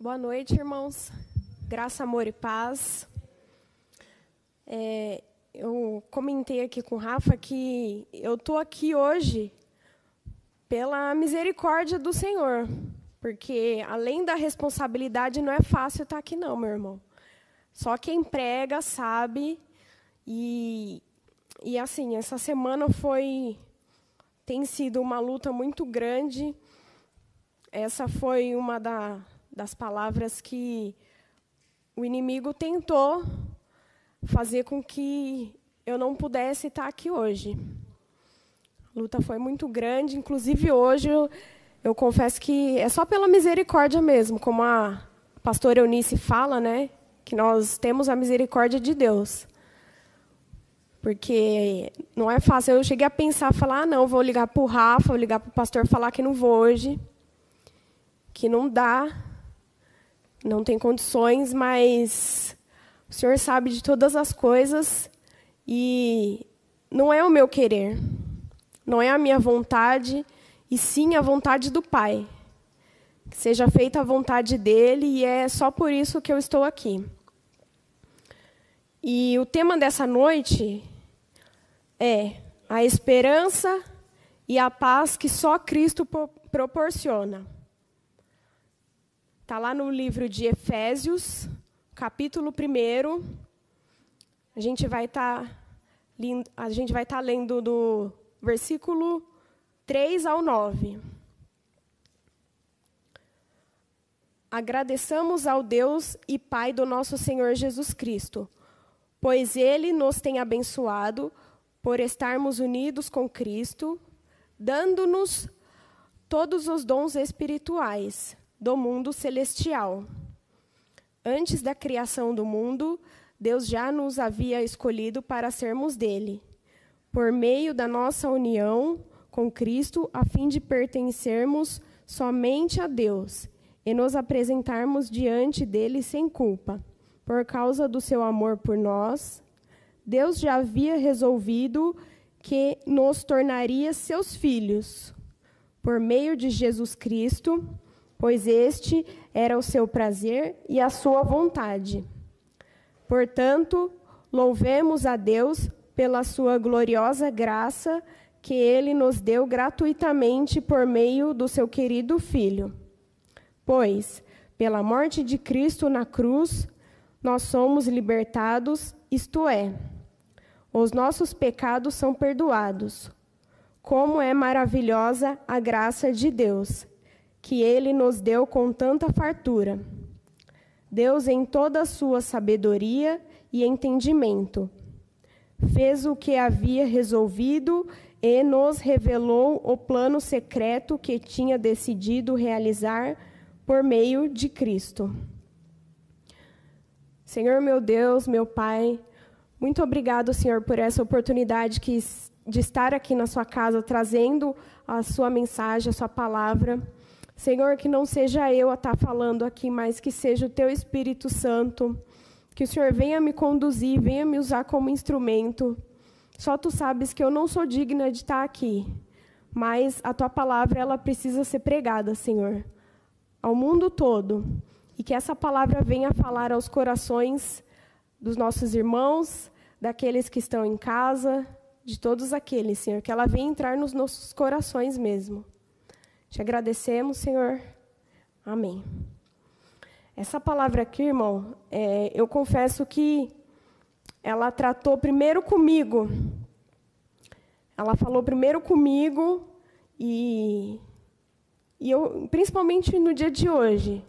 Boa noite, irmãos. Graça, amor e paz. É, eu comentei aqui com o Rafa que eu estou aqui hoje pela misericórdia do Senhor, porque além da responsabilidade não é fácil estar aqui não, meu irmão. Só quem prega sabe e e assim essa semana foi tem sido uma luta muito grande. Essa foi uma da, das palavras que o inimigo tentou fazer com que eu não pudesse estar aqui hoje. A luta foi muito grande, inclusive hoje eu, eu confesso que é só pela misericórdia mesmo, como a pastora Eunice fala, né, que nós temos a misericórdia de Deus. Porque não é fácil. Eu cheguei a pensar, falar, ah, não, vou ligar para o Rafa, vou ligar para o pastor falar que não vou hoje, que não dá, não tem condições, mas o Senhor sabe de todas as coisas e não é o meu querer, não é a minha vontade, e sim a vontade do Pai. Que seja feita a vontade dele e é só por isso que eu estou aqui. E o tema dessa noite é a esperança e a paz que só Cristo proporciona. Está lá no livro de Efésios, capítulo 1. A gente vai estar tá, a gente vai estar tá lendo do versículo 3 ao 9. Agradeçamos ao Deus e Pai do nosso Senhor Jesus Cristo, pois ele nos tem abençoado por estarmos unidos com Cristo, dando-nos todos os dons espirituais do mundo celestial. Antes da criação do mundo, Deus já nos havia escolhido para sermos dele, por meio da nossa união com Cristo, a fim de pertencermos somente a Deus e nos apresentarmos diante dele sem culpa, por causa do seu amor por nós Deus já havia resolvido que nos tornaria seus filhos por meio de Jesus Cristo, pois este era o seu prazer e a sua vontade. Portanto, louvemos a Deus pela sua gloriosa graça que ele nos deu gratuitamente por meio do seu querido Filho. Pois, pela morte de Cristo na cruz, nós somos libertados, isto é, os nossos pecados são perdoados. Como é maravilhosa a graça de Deus, que Ele nos deu com tanta fartura. Deus, em toda a sua sabedoria e entendimento, fez o que havia resolvido e nos revelou o plano secreto que tinha decidido realizar por meio de Cristo. Senhor meu Deus, meu Pai, muito obrigado, Senhor, por essa oportunidade que, de estar aqui na sua casa trazendo a sua mensagem, a sua palavra. Senhor, que não seja eu a estar falando aqui, mas que seja o teu Espírito Santo. Que o Senhor venha me conduzir, venha me usar como instrumento. Só tu sabes que eu não sou digna de estar aqui, mas a tua palavra ela precisa ser pregada, Senhor, ao mundo todo. E que essa palavra venha falar aos corações dos nossos irmãos, daqueles que estão em casa, de todos aqueles, Senhor, que ela venha entrar nos nossos corações mesmo. Te agradecemos, Senhor. Amém. Essa palavra aqui, irmão, é, eu confesso que ela tratou primeiro comigo. Ela falou primeiro comigo e, e eu, principalmente no dia de hoje,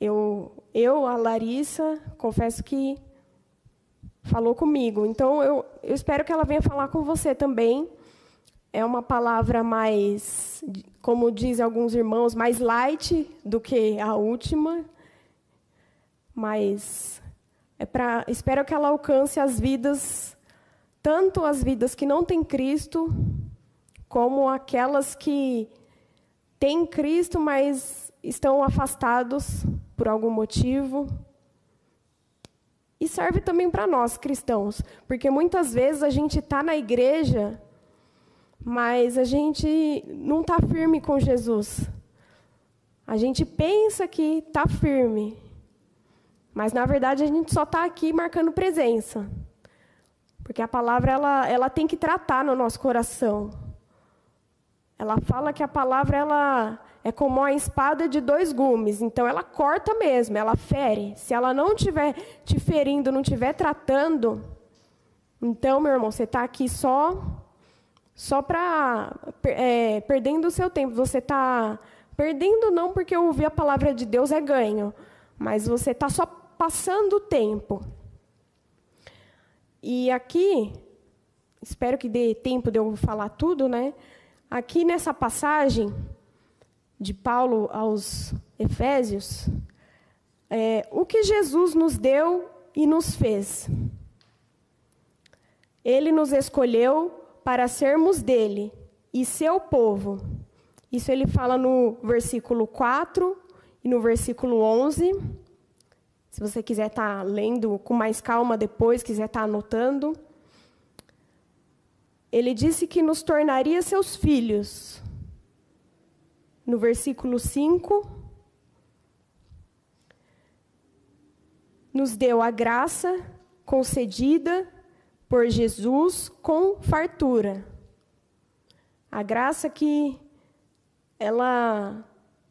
eu, eu, a Larissa, confesso que falou comigo. Então, eu, eu espero que ela venha falar com você também. É uma palavra mais, como dizem alguns irmãos, mais light do que a última. Mas é para, espero que ela alcance as vidas, tanto as vidas que não têm Cristo, como aquelas que têm Cristo, mas estão afastados por algum motivo. E serve também para nós, cristãos, porque muitas vezes a gente está na igreja, mas a gente não está firme com Jesus. a gente pensa que está firme, mas na verdade a gente só está aqui marcando presença. Porque a palavra ela, ela tem que tratar no nosso coração. Ela fala que a palavra ela é como uma espada de dois gumes, então ela corta mesmo, ela fere. Se ela não estiver te ferindo, não estiver tratando, então, meu irmão, você está aqui só só para é, perdendo o seu tempo. Você está perdendo não porque ouvir a palavra de Deus é ganho, mas você está só passando o tempo. E aqui, espero que dê tempo de eu falar tudo, né? Aqui nessa passagem de Paulo aos Efésios, é, o que Jesus nos deu e nos fez. Ele nos escolheu para sermos dele e seu povo. Isso ele fala no versículo 4 e no versículo 11. Se você quiser estar tá lendo com mais calma depois, quiser estar tá anotando. Ele disse que nos tornaria seus filhos. No versículo 5, nos deu a graça concedida por Jesus com fartura. A graça que ela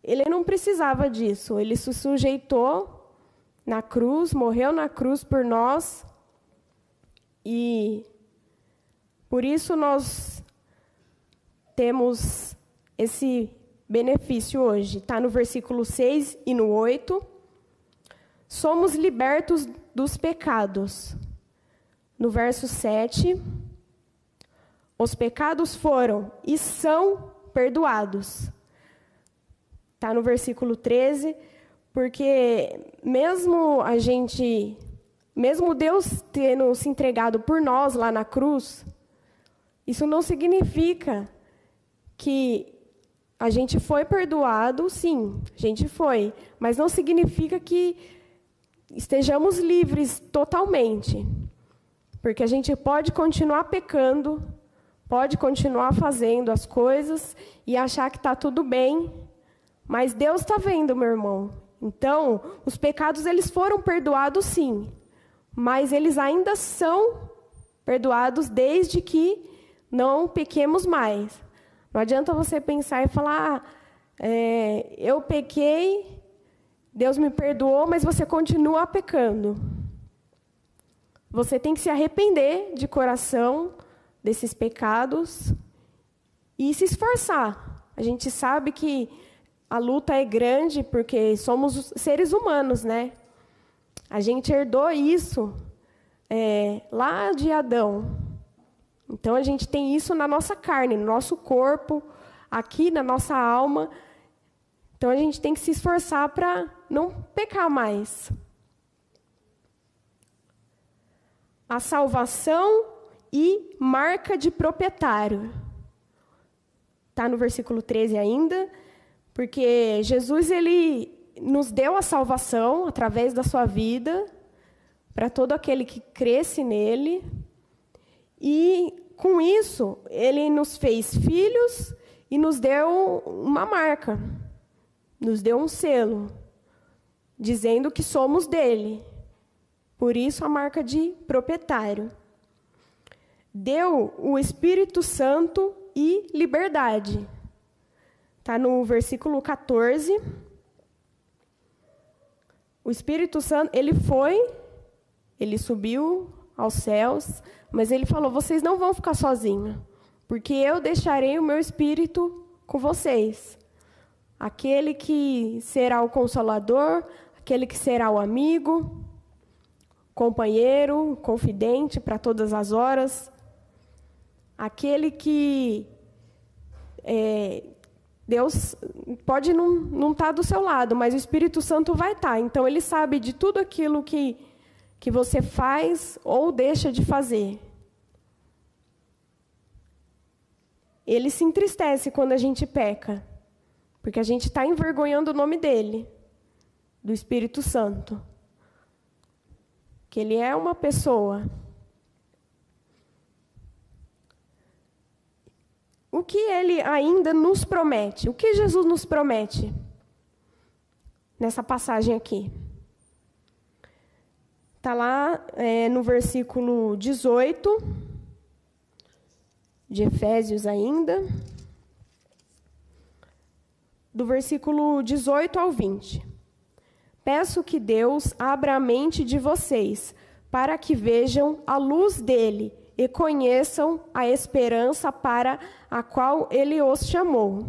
ele não precisava disso, ele se sujeitou na cruz, morreu na cruz por nós e por isso nós temos esse benefício hoje. Está no versículo 6 e no 8. Somos libertos dos pecados. No verso 7, os pecados foram e são perdoados. Está no versículo 13, porque mesmo a gente, mesmo Deus tendo se entregado por nós lá na cruz, isso não significa que a gente foi perdoado, sim, a gente foi, mas não significa que estejamos livres totalmente. Porque a gente pode continuar pecando, pode continuar fazendo as coisas e achar que está tudo bem, mas Deus está vendo, meu irmão. Então, os pecados eles foram perdoados, sim, mas eles ainda são perdoados desde que não pequemos mais. Não adianta você pensar e falar, ah, é, eu pequei, Deus me perdoou, mas você continua pecando. Você tem que se arrepender de coração desses pecados e se esforçar. A gente sabe que a luta é grande porque somos seres humanos, né? A gente herdou isso é, lá de Adão. Então a gente tem isso na nossa carne, no nosso corpo, aqui na nossa alma. Então a gente tem que se esforçar para não pecar mais. A salvação e marca de proprietário. Está no versículo 13 ainda, porque Jesus ele nos deu a salvação através da sua vida para todo aquele que cresce nele. E com isso, ele nos fez filhos e nos deu uma marca, nos deu um selo, dizendo que somos dele. Por isso a marca de proprietário. Deu o Espírito Santo e liberdade. Está no versículo 14. O Espírito Santo, ele foi, ele subiu aos céus, mas ele falou: vocês não vão ficar sozinhos, porque eu deixarei o meu Espírito com vocês. Aquele que será o consolador, aquele que será o amigo, companheiro, confidente para todas as horas, aquele que é, Deus pode não estar tá do seu lado, mas o Espírito Santo vai estar. Tá. Então, ele sabe de tudo aquilo que, que você faz ou deixa de fazer. Ele se entristece quando a gente peca, porque a gente está envergonhando o nome dele, do Espírito Santo que ele é uma pessoa. O que ele ainda nos promete? O que Jesus nos promete? nessa passagem aqui. Está lá é, no versículo 18 de Efésios ainda, do versículo 18 ao 20. Peço que Deus abra a mente de vocês, para que vejam a luz dele e conheçam a esperança para a qual ele os chamou.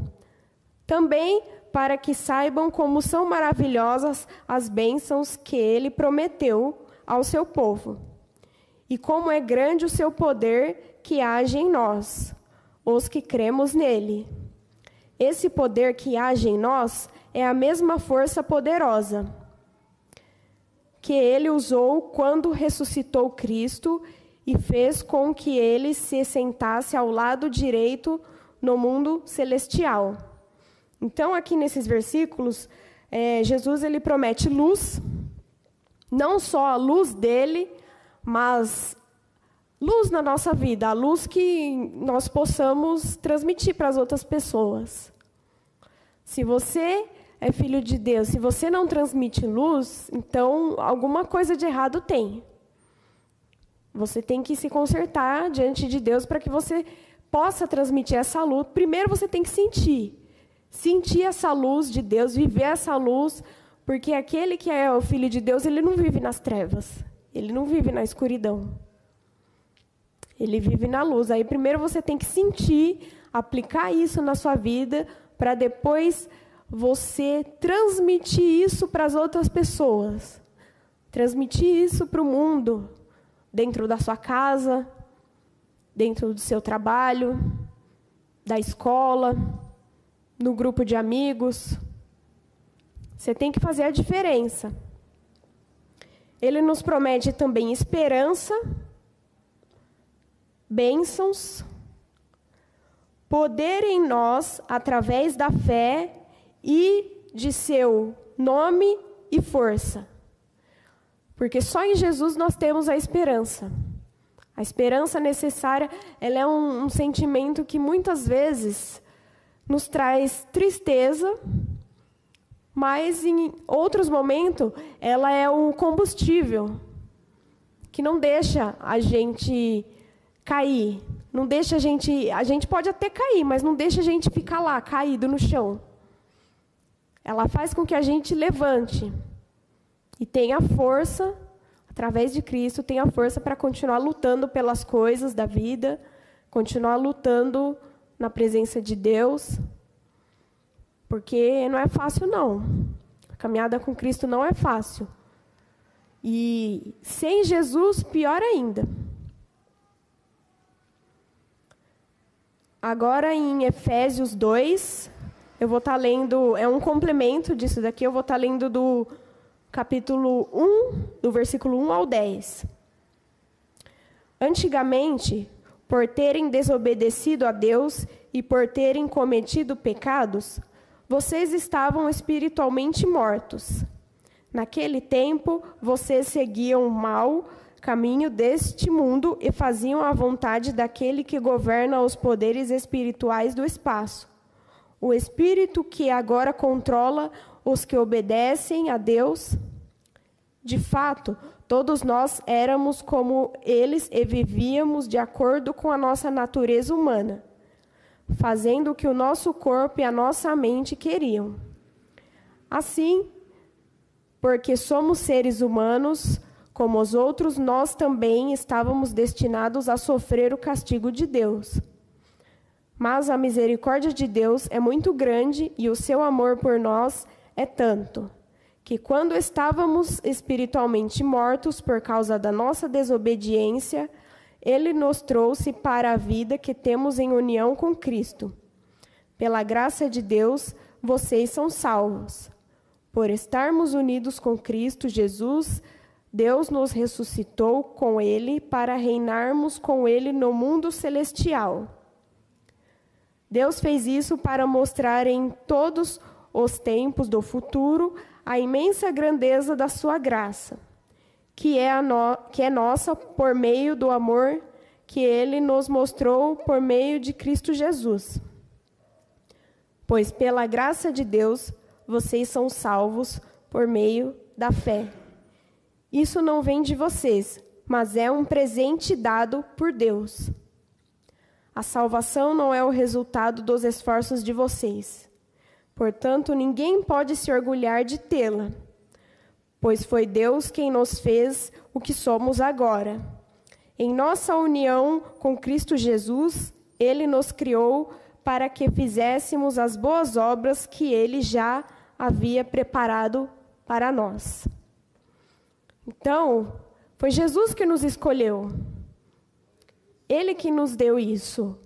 Também para que saibam como são maravilhosas as bênçãos que ele prometeu ao seu povo, e como é grande o seu poder que age em nós, os que cremos nele. Esse poder que age em nós é a mesma força poderosa que ele usou quando ressuscitou Cristo e fez com que ele se sentasse ao lado direito no mundo celestial. Então, aqui nesses versículos, é, Jesus ele promete luz, não só a luz dele, mas luz na nossa vida, a luz que nós possamos transmitir para as outras pessoas. Se você é filho de Deus, se você não transmite luz, então alguma coisa de errado tem. Você tem que se consertar diante de Deus para que você possa transmitir essa luz. Primeiro você tem que sentir. Sentir essa luz de Deus, viver essa luz, porque aquele que é o filho de Deus, ele não vive nas trevas. Ele não vive na escuridão. Ele vive na luz. Aí primeiro você tem que sentir, aplicar isso na sua vida, para depois você transmitir isso para as outras pessoas, transmitir isso para o mundo, dentro da sua casa, dentro do seu trabalho, da escola, no grupo de amigos. Você tem que fazer a diferença. Ele nos promete também esperança, bênçãos, poder em nós através da fé e de seu nome e força. Porque só em Jesus nós temos a esperança. A esperança necessária, ela é um, um sentimento que muitas vezes nos traz tristeza, mas em outros momentos ela é o combustível que não deixa a gente cair, não deixa a gente, a gente pode até cair, mas não deixa a gente ficar lá caído no chão. Ela faz com que a gente levante e tenha força, através de Cristo, tenha força para continuar lutando pelas coisas da vida, continuar lutando na presença de Deus, porque não é fácil, não. A caminhada com Cristo não é fácil. E sem Jesus, pior ainda. Agora em Efésios 2, eu vou estar tá lendo, é um complemento disso daqui, eu vou estar tá lendo do capítulo 1, do versículo 1 ao 10. Antigamente, por terem desobedecido a Deus e por terem cometido pecados, vocês estavam espiritualmente mortos. Naquele tempo, vocês seguiam o mau caminho deste mundo e faziam a vontade daquele que governa os poderes espirituais do espaço o Espírito que agora controla os que obedecem a Deus. De fato, todos nós éramos como eles e vivíamos de acordo com a nossa natureza humana, fazendo o que o nosso corpo e a nossa mente queriam. Assim, porque somos seres humanos, como os outros, nós também estávamos destinados a sofrer o castigo de Deus. Mas a misericórdia de Deus é muito grande e o seu amor por nós é tanto, que quando estávamos espiritualmente mortos por causa da nossa desobediência, ele nos trouxe para a vida que temos em união com Cristo. Pela graça de Deus, vocês são salvos. Por estarmos unidos com Cristo Jesus, Deus nos ressuscitou com Ele para reinarmos com Ele no mundo celestial. Deus fez isso para mostrar em todos os tempos do futuro a imensa grandeza da sua graça, que é, no, que é nossa por meio do amor que ele nos mostrou por meio de Cristo Jesus. Pois pela graça de Deus vocês são salvos por meio da fé. Isso não vem de vocês, mas é um presente dado por Deus. A salvação não é o resultado dos esforços de vocês. Portanto, ninguém pode se orgulhar de tê-la, pois foi Deus quem nos fez o que somos agora. Em nossa união com Cristo Jesus, Ele nos criou para que fizéssemos as boas obras que Ele já havia preparado para nós. Então, foi Jesus que nos escolheu. Ele que nos deu isso.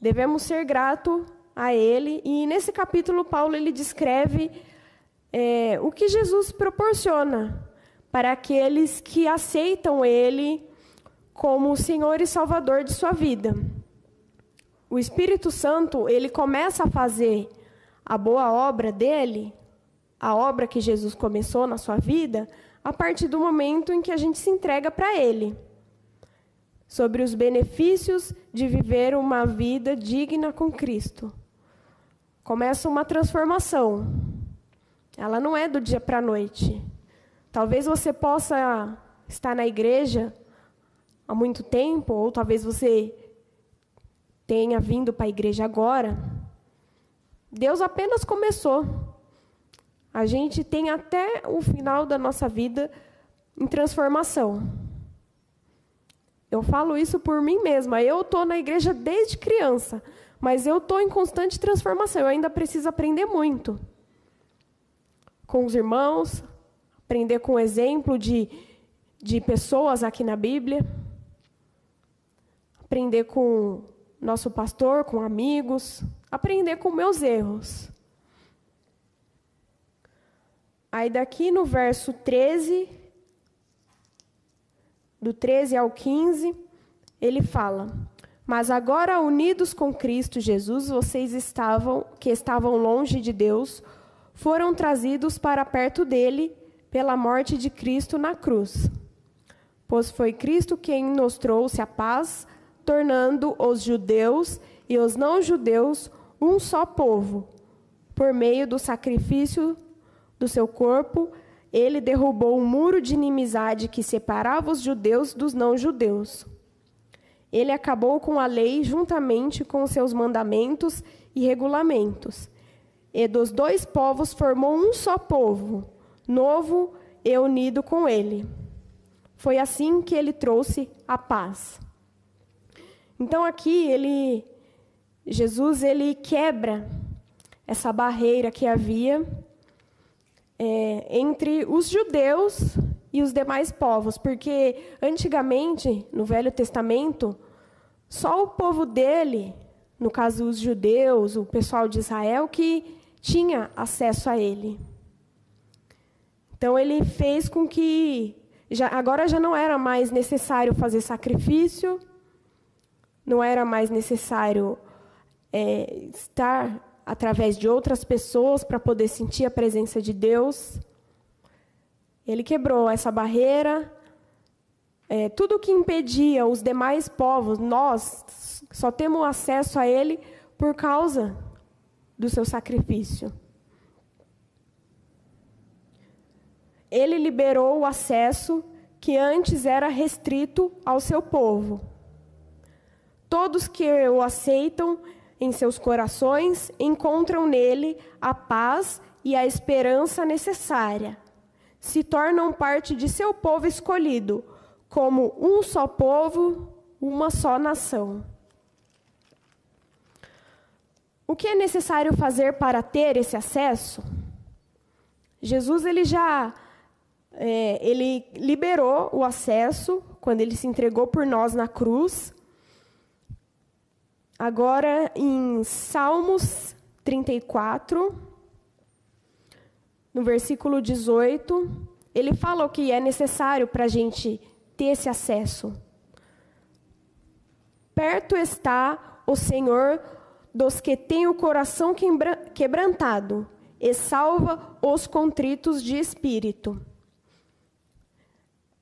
Devemos ser grato a Ele. E nesse capítulo, Paulo ele descreve é, o que Jesus proporciona para aqueles que aceitam Ele como o Senhor e Salvador de sua vida. O Espírito Santo, ele começa a fazer a boa obra dele, a obra que Jesus começou na sua vida, a partir do momento em que a gente se entrega para ele. Sobre os benefícios de viver uma vida digna com Cristo. Começa uma transformação. Ela não é do dia para a noite. Talvez você possa estar na igreja há muito tempo, ou talvez você tenha vindo para a igreja agora. Deus apenas começou. A gente tem até o final da nossa vida em transformação. Eu falo isso por mim mesma. Eu estou na igreja desde criança, mas eu estou em constante transformação. Eu ainda preciso aprender muito com os irmãos, aprender com o exemplo de, de pessoas aqui na Bíblia aprender com nosso pastor, com amigos, aprender com meus erros. Aí daqui no verso 13, do 13 ao 15, ele fala: Mas agora unidos com Cristo Jesus, vocês estavam que estavam longe de Deus, foram trazidos para perto dele pela morte de Cristo na cruz. Pois foi Cristo quem nos trouxe a paz tornando os judeus e os não-judeus um só povo. Por meio do sacrifício do seu corpo, ele derrubou o muro de inimizade que separava os judeus dos não-judeus. Ele acabou com a lei juntamente com seus mandamentos e regulamentos. E dos dois povos formou um só povo, novo e unido com ele. Foi assim que ele trouxe a paz. Então aqui ele Jesus ele quebra essa barreira que havia é, entre os judeus e os demais povos, porque antigamente no Velho Testamento só o povo dele, no caso os judeus, o pessoal de Israel, que tinha acesso a ele. Então ele fez com que já, agora já não era mais necessário fazer sacrifício, não era mais necessário é, estar através de outras pessoas para poder sentir a presença de Deus. Ele quebrou essa barreira. É, tudo que impedia os demais povos, nós só temos acesso a Ele por causa do seu sacrifício. Ele liberou o acesso que antes era restrito ao seu povo. Todos que o aceitam em seus corações encontram nele a paz e a esperança necessária. Se tornam parte de seu povo escolhido, como um só povo, uma só nação. O que é necessário fazer para ter esse acesso? Jesus ele já é, ele liberou o acesso quando ele se entregou por nós na cruz. Agora, em Salmos 34, no versículo 18, ele fala o que é necessário para a gente ter esse acesso. Perto está o Senhor dos que têm o coração quebrantado e salva os contritos de espírito.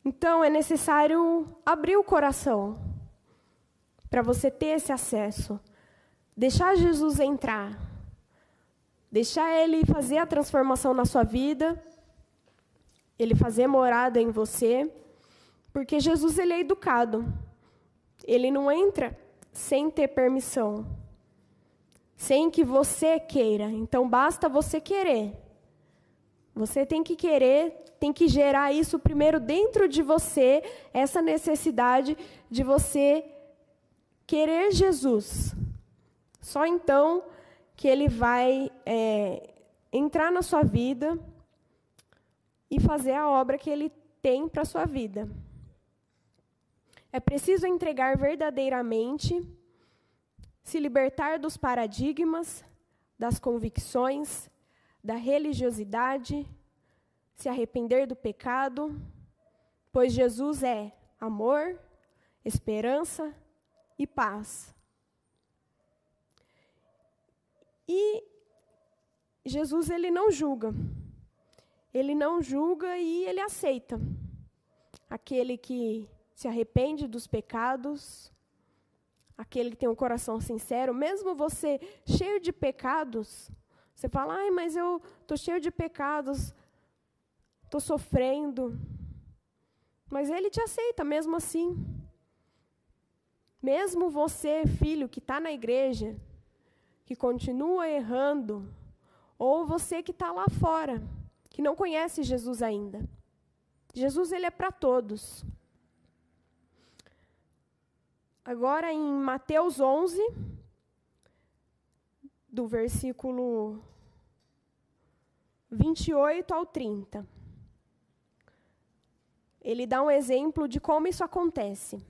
Então é necessário abrir o coração para você ter esse acesso. Deixar Jesus entrar. deixar Ele fazer a transformação na sua vida, Ele fazer morada em você, porque Jesus ele é educado. Ele não entra sem ter permissão, sem que você queira. Então basta você querer. Você tem que querer, tem que gerar isso primeiro dentro de você, essa necessidade de você querer Jesus. Só então que ele vai é, entrar na sua vida e fazer a obra que ele tem para a sua vida. É preciso entregar verdadeiramente, se libertar dos paradigmas, das convicções, da religiosidade, se arrepender do pecado, pois Jesus é amor, esperança e paz. E Jesus ele não julga. Ele não julga e ele aceita. Aquele que se arrepende dos pecados, aquele que tem um coração sincero, mesmo você cheio de pecados, você fala: "Ai, mas eu tô cheio de pecados, tô sofrendo". Mas ele te aceita mesmo assim. Mesmo você, filho que está na igreja, que continua errando, ou você que está lá fora, que não conhece Jesus ainda. Jesus ele é para todos. Agora em Mateus 11, do versículo 28 ao 30. Ele dá um exemplo de como isso acontece.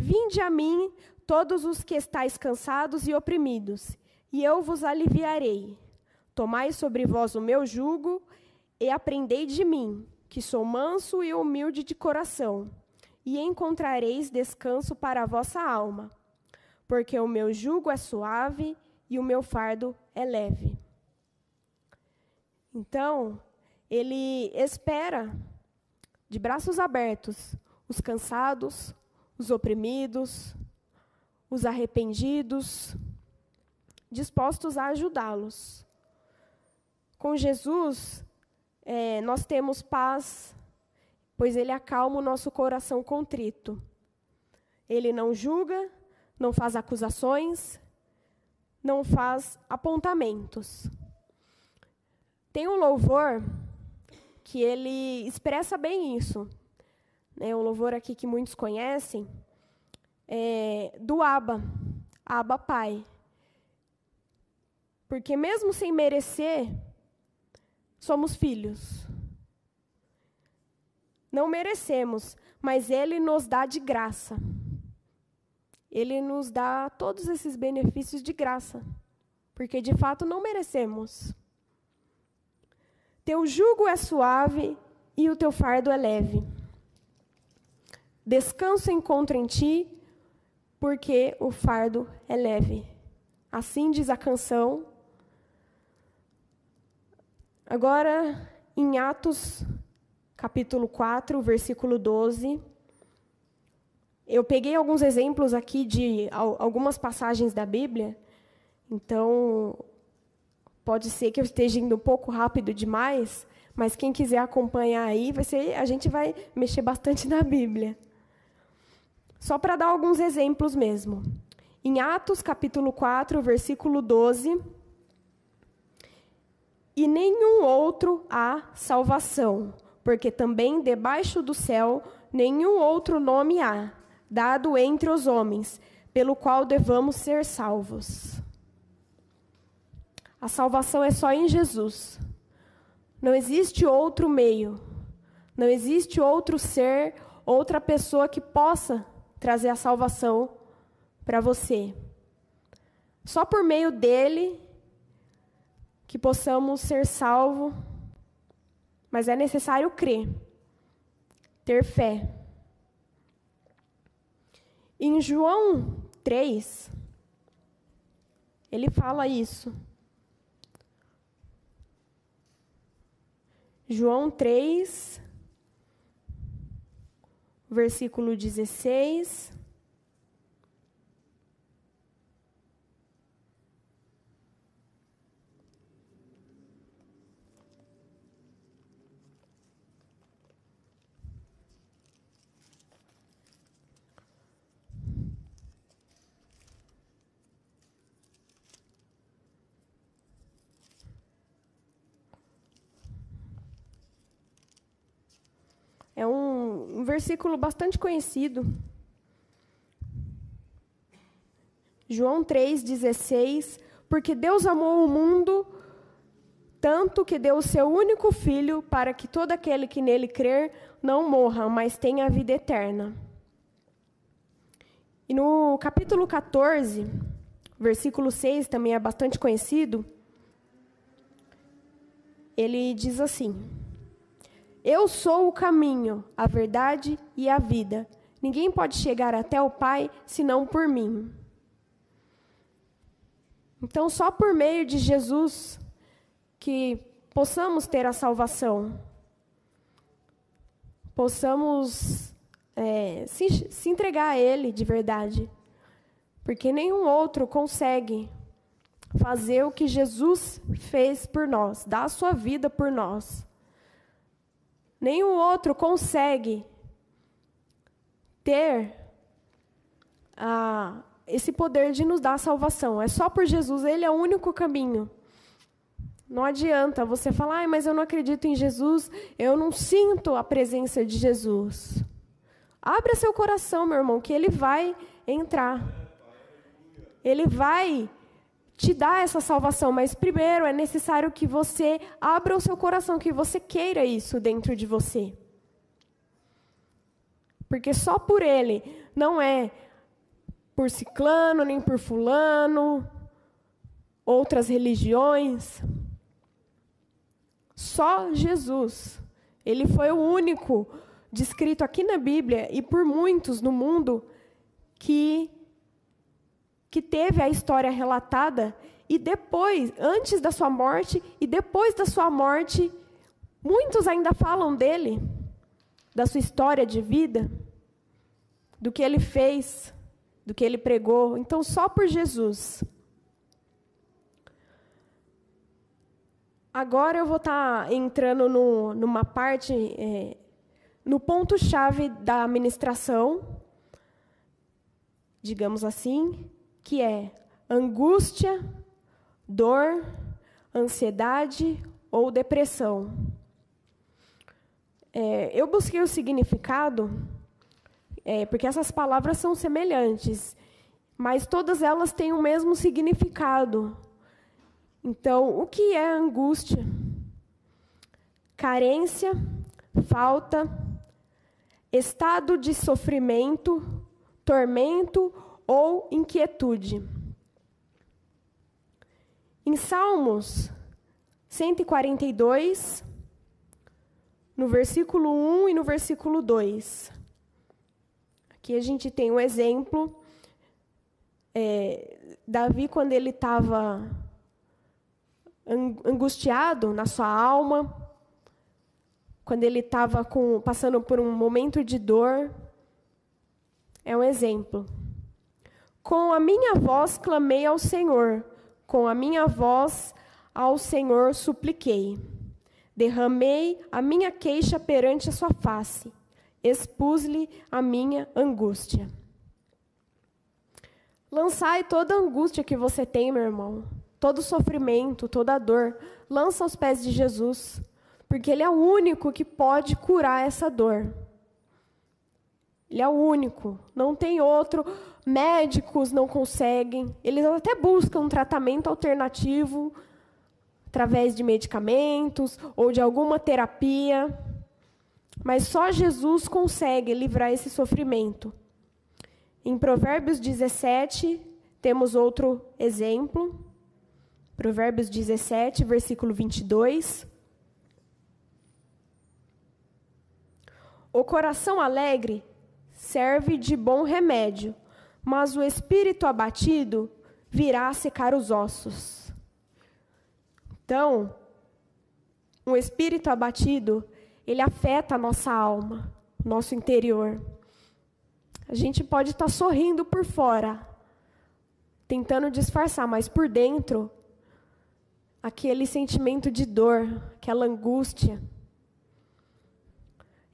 Vinde a mim, todos os que estáis cansados e oprimidos, e eu vos aliviarei. Tomai sobre vós o meu jugo e aprendei de mim, que sou manso e humilde de coração, e encontrareis descanso para a vossa alma, porque o meu jugo é suave e o meu fardo é leve. Então, ele espera de braços abertos os cansados, os oprimidos, os arrependidos, dispostos a ajudá-los. Com Jesus, é, nós temos paz, pois Ele acalma o nosso coração contrito. Ele não julga, não faz acusações, não faz apontamentos. Tem um louvor que ele expressa bem isso. É um louvor aqui que muitos conhecem, é, do Abba, Abba Pai. Porque mesmo sem merecer, somos filhos. Não merecemos, mas Ele nos dá de graça. Ele nos dá todos esses benefícios de graça, porque de fato não merecemos. Teu jugo é suave e o teu fardo é leve. Descanso encontro em ti porque o fardo é leve. Assim diz a canção. Agora, em Atos, capítulo 4, versículo 12. Eu peguei alguns exemplos aqui de algumas passagens da Bíblia, então pode ser que eu esteja indo um pouco rápido demais, mas quem quiser acompanhar aí, vai ser, a gente vai mexer bastante na Bíblia. Só para dar alguns exemplos mesmo. Em Atos capítulo 4, versículo 12, e nenhum outro há salvação, porque também debaixo do céu nenhum outro nome há, dado entre os homens, pelo qual devamos ser salvos. A salvação é só em Jesus. Não existe outro meio, não existe outro ser, outra pessoa que possa trazer a salvação para você. Só por meio dele que possamos ser salvos, mas é necessário crer, ter fé. Em João 3, ele fala isso. João 3, versículo 16. Versículo bastante conhecido. João 3,16. Porque Deus amou o mundo tanto que deu o seu único filho para que todo aquele que nele crer não morra, mas tenha a vida eterna. E no capítulo 14, versículo 6, também é bastante conhecido, ele diz assim: Eu sou o caminho, a verdade e a vida. Ninguém pode chegar até o Pai senão por mim. Então, só por meio de Jesus que possamos ter a salvação, possamos é, se, se entregar a Ele de verdade, porque nenhum outro consegue fazer o que Jesus fez por nós, dar a sua vida por nós. Nenhum outro consegue ter a, esse poder de nos dar salvação. É só por Jesus, Ele é o único caminho. Não adianta você falar, ah, mas eu não acredito em Jesus, eu não sinto a presença de Jesus. Abra seu coração, meu irmão, que Ele vai entrar. Ele vai te dar essa salvação, mas primeiro é necessário que você abra o seu coração, que você queira isso dentro de você. Porque só por Ele, não é por ciclano, nem por fulano, outras religiões. Só Jesus. Ele foi o único descrito aqui na Bíblia e por muitos no mundo que que teve a história relatada e depois, antes da sua morte e depois da sua morte, muitos ainda falam dele, da sua história de vida, do que ele fez do que ele pregou. Então, só por Jesus. Agora eu vou estar tá entrando no, numa parte, é, no ponto-chave da administração, digamos assim, que é angústia, dor, ansiedade ou depressão. É, eu busquei o significado é, porque essas palavras são semelhantes, mas todas elas têm o mesmo significado. Então, o que é angústia? Carência, falta, estado de sofrimento, tormento ou inquietude. Em Salmos 142, no versículo 1 e no versículo 2. Aqui a gente tem um exemplo. É, Davi, quando ele estava angustiado na sua alma, quando ele estava passando por um momento de dor, é um exemplo. Com a minha voz clamei ao Senhor, com a minha voz ao Senhor supliquei. Derramei a minha queixa perante a sua face expus-lhe a minha angústia. Lançai toda a angústia que você tem, meu irmão, todo sofrimento, toda dor, lança aos pés de Jesus, porque Ele é o único que pode curar essa dor. Ele é o único, não tem outro. Médicos não conseguem, eles até buscam um tratamento alternativo através de medicamentos ou de alguma terapia. Mas só Jesus consegue livrar esse sofrimento. Em Provérbios 17, temos outro exemplo. Provérbios 17, versículo 22. O coração alegre serve de bom remédio, mas o espírito abatido virá secar os ossos. Então, um espírito abatido ele afeta a nossa alma, nosso interior. A gente pode estar sorrindo por fora, tentando disfarçar, mas por dentro, aquele sentimento de dor, aquela angústia,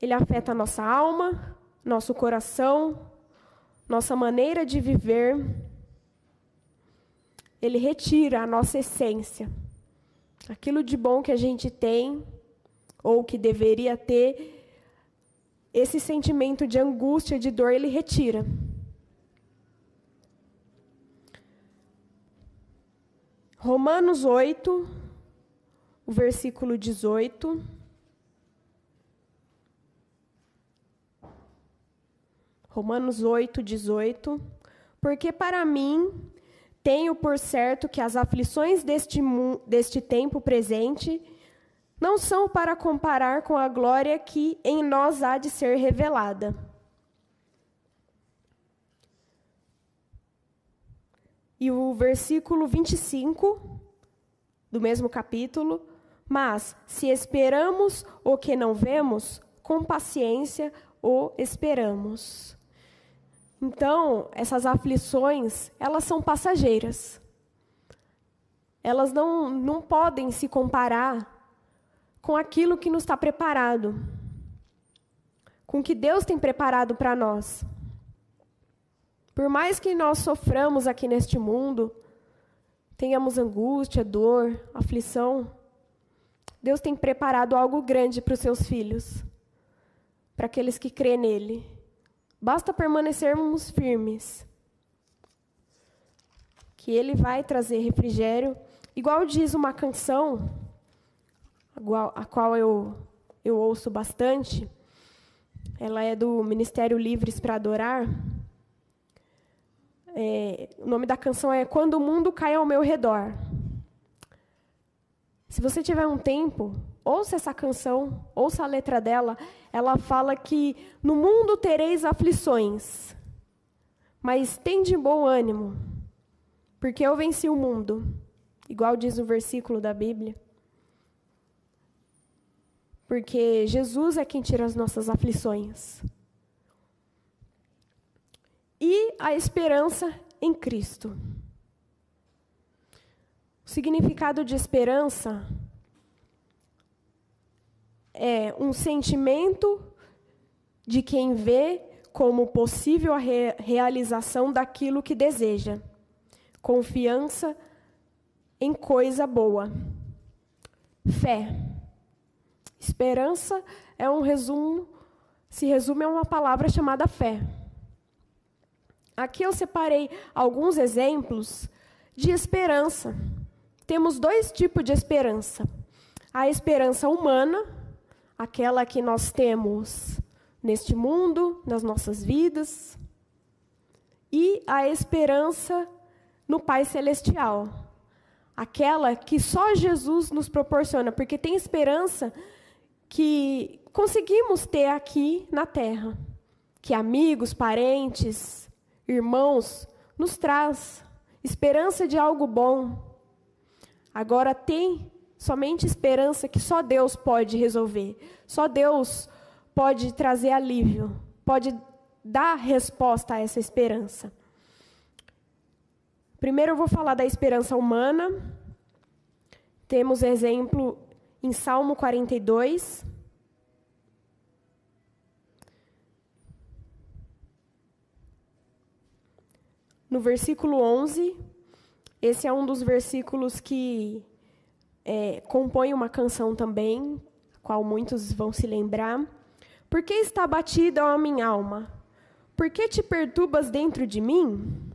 ele afeta a nossa alma, nosso coração, nossa maneira de viver. Ele retira a nossa essência, aquilo de bom que a gente tem ou que deveria ter, esse sentimento de angústia, de dor, ele retira. Romanos 8, o versículo 18. Romanos 8, 18. Porque para mim tenho por certo que as aflições deste, deste tempo presente não são para comparar com a glória que em nós há de ser revelada. E o versículo 25 do mesmo capítulo, mas se esperamos o que não vemos, com paciência o esperamos. Então, essas aflições, elas são passageiras. Elas não, não podem se comparar com aquilo que nos está preparado, com o que Deus tem preparado para nós. Por mais que nós soframos aqui neste mundo, tenhamos angústia, dor, aflição, Deus tem preparado algo grande para os seus filhos, para aqueles que crêem nele. Basta permanecermos firmes, que Ele vai trazer refrigério, igual diz uma canção a qual eu, eu ouço bastante, ela é do Ministério Livres para Adorar. É, o nome da canção é Quando o Mundo Cai ao Meu Redor. Se você tiver um tempo, ouça essa canção, ouça a letra dela. Ela fala que no mundo tereis aflições, mas tem de bom ânimo, porque eu venci o mundo. Igual diz o versículo da Bíblia porque Jesus é quem tira as nossas aflições. E a esperança em Cristo. O significado de esperança é um sentimento de quem vê como possível a re realização daquilo que deseja, confiança em coisa boa, fé. Esperança é um resumo, se resume a uma palavra chamada fé. Aqui eu separei alguns exemplos de esperança. Temos dois tipos de esperança: a esperança humana, aquela que nós temos neste mundo, nas nossas vidas, e a esperança no Pai Celestial, aquela que só Jesus nos proporciona, porque tem esperança que conseguimos ter aqui na terra, que amigos, parentes, irmãos nos traz esperança de algo bom. Agora tem somente esperança que só Deus pode resolver. Só Deus pode trazer alívio, pode dar resposta a essa esperança. Primeiro eu vou falar da esperança humana. Temos exemplo em Salmo 42. No versículo 11, esse é um dos versículos que é, compõe uma canção também, qual muitos vão se lembrar. Por que está batida a minha alma? Por que te perturbas dentro de mim?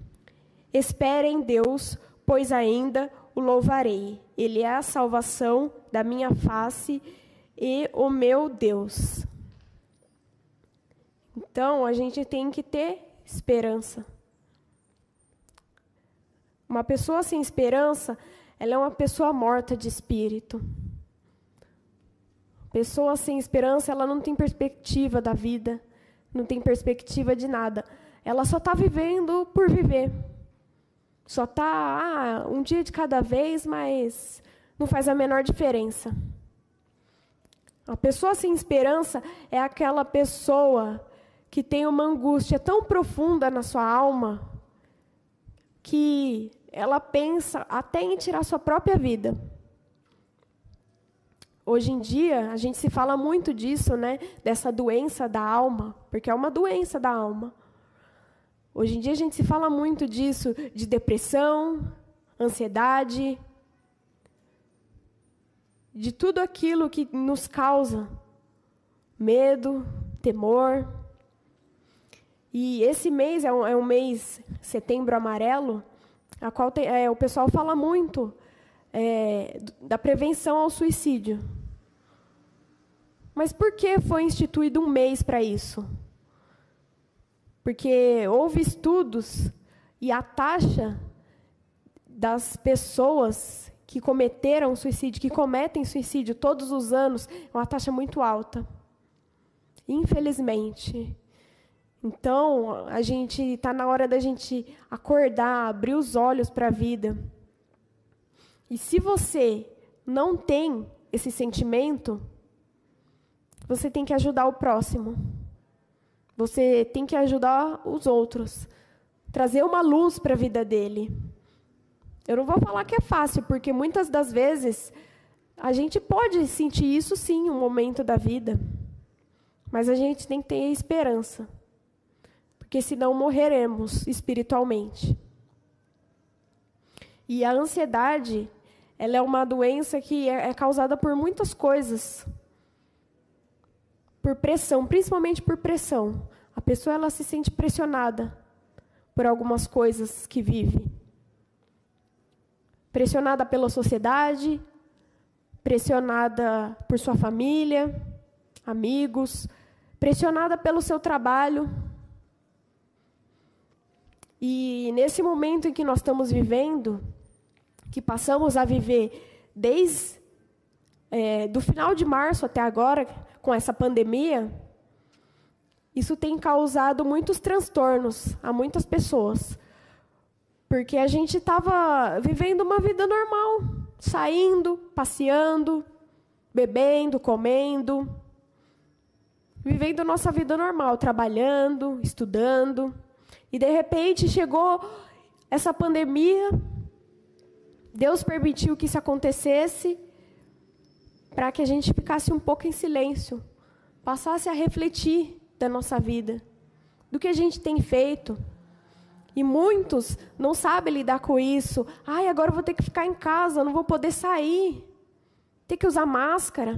Espere em Deus, pois ainda o louvarei. Ele é a salvação da minha face e o meu Deus. Então, a gente tem que ter esperança. Uma pessoa sem esperança, ela é uma pessoa morta de espírito. Pessoa sem esperança, ela não tem perspectiva da vida, não tem perspectiva de nada. Ela só está vivendo por viver. Só está ah, um dia de cada vez, mas não faz a menor diferença. A pessoa sem esperança é aquela pessoa que tem uma angústia tão profunda na sua alma que ela pensa até em tirar sua própria vida. Hoje em dia, a gente se fala muito disso, né? Dessa doença da alma, porque é uma doença da alma. Hoje em dia a gente se fala muito disso, de depressão, ansiedade, de tudo aquilo que nos causa medo, temor. E esse mês é um, é um mês, setembro amarelo, a qual tem, é, o pessoal fala muito é, da prevenção ao suicídio. Mas por que foi instituído um mês para isso? Porque houve estudos e a taxa das pessoas que cometeram suicídio, que cometem suicídio todos os anos, é uma taxa muito alta. Infelizmente. Então, a gente está na hora da gente acordar, abrir os olhos para a vida. E se você não tem esse sentimento, você tem que ajudar o próximo. Você tem que ajudar os outros. Trazer uma luz para a vida dele. Eu não vou falar que é fácil, porque muitas das vezes a gente pode sentir isso sim, um momento da vida. Mas a gente tem que ter esperança. Porque senão morreremos espiritualmente. E a ansiedade, ela é uma doença que é, é causada por muitas coisas. Por pressão, principalmente por pressão. A pessoa ela se sente pressionada por algumas coisas que vive pressionada pela sociedade, pressionada por sua família, amigos, pressionada pelo seu trabalho. E nesse momento em que nós estamos vivendo, que passamos a viver desde é, do final de março até agora, com essa pandemia, isso tem causado muitos transtornos a muitas pessoas. Porque a gente estava vivendo uma vida normal, saindo, passeando, bebendo, comendo, vivendo nossa vida normal, trabalhando, estudando. E de repente chegou essa pandemia, Deus permitiu que isso acontecesse para que a gente ficasse um pouco em silêncio, passasse a refletir da nossa vida, do que a gente tem feito, e muitos não sabem lidar com isso. Ai, agora eu vou ter que ficar em casa, não vou poder sair. Ter que usar máscara.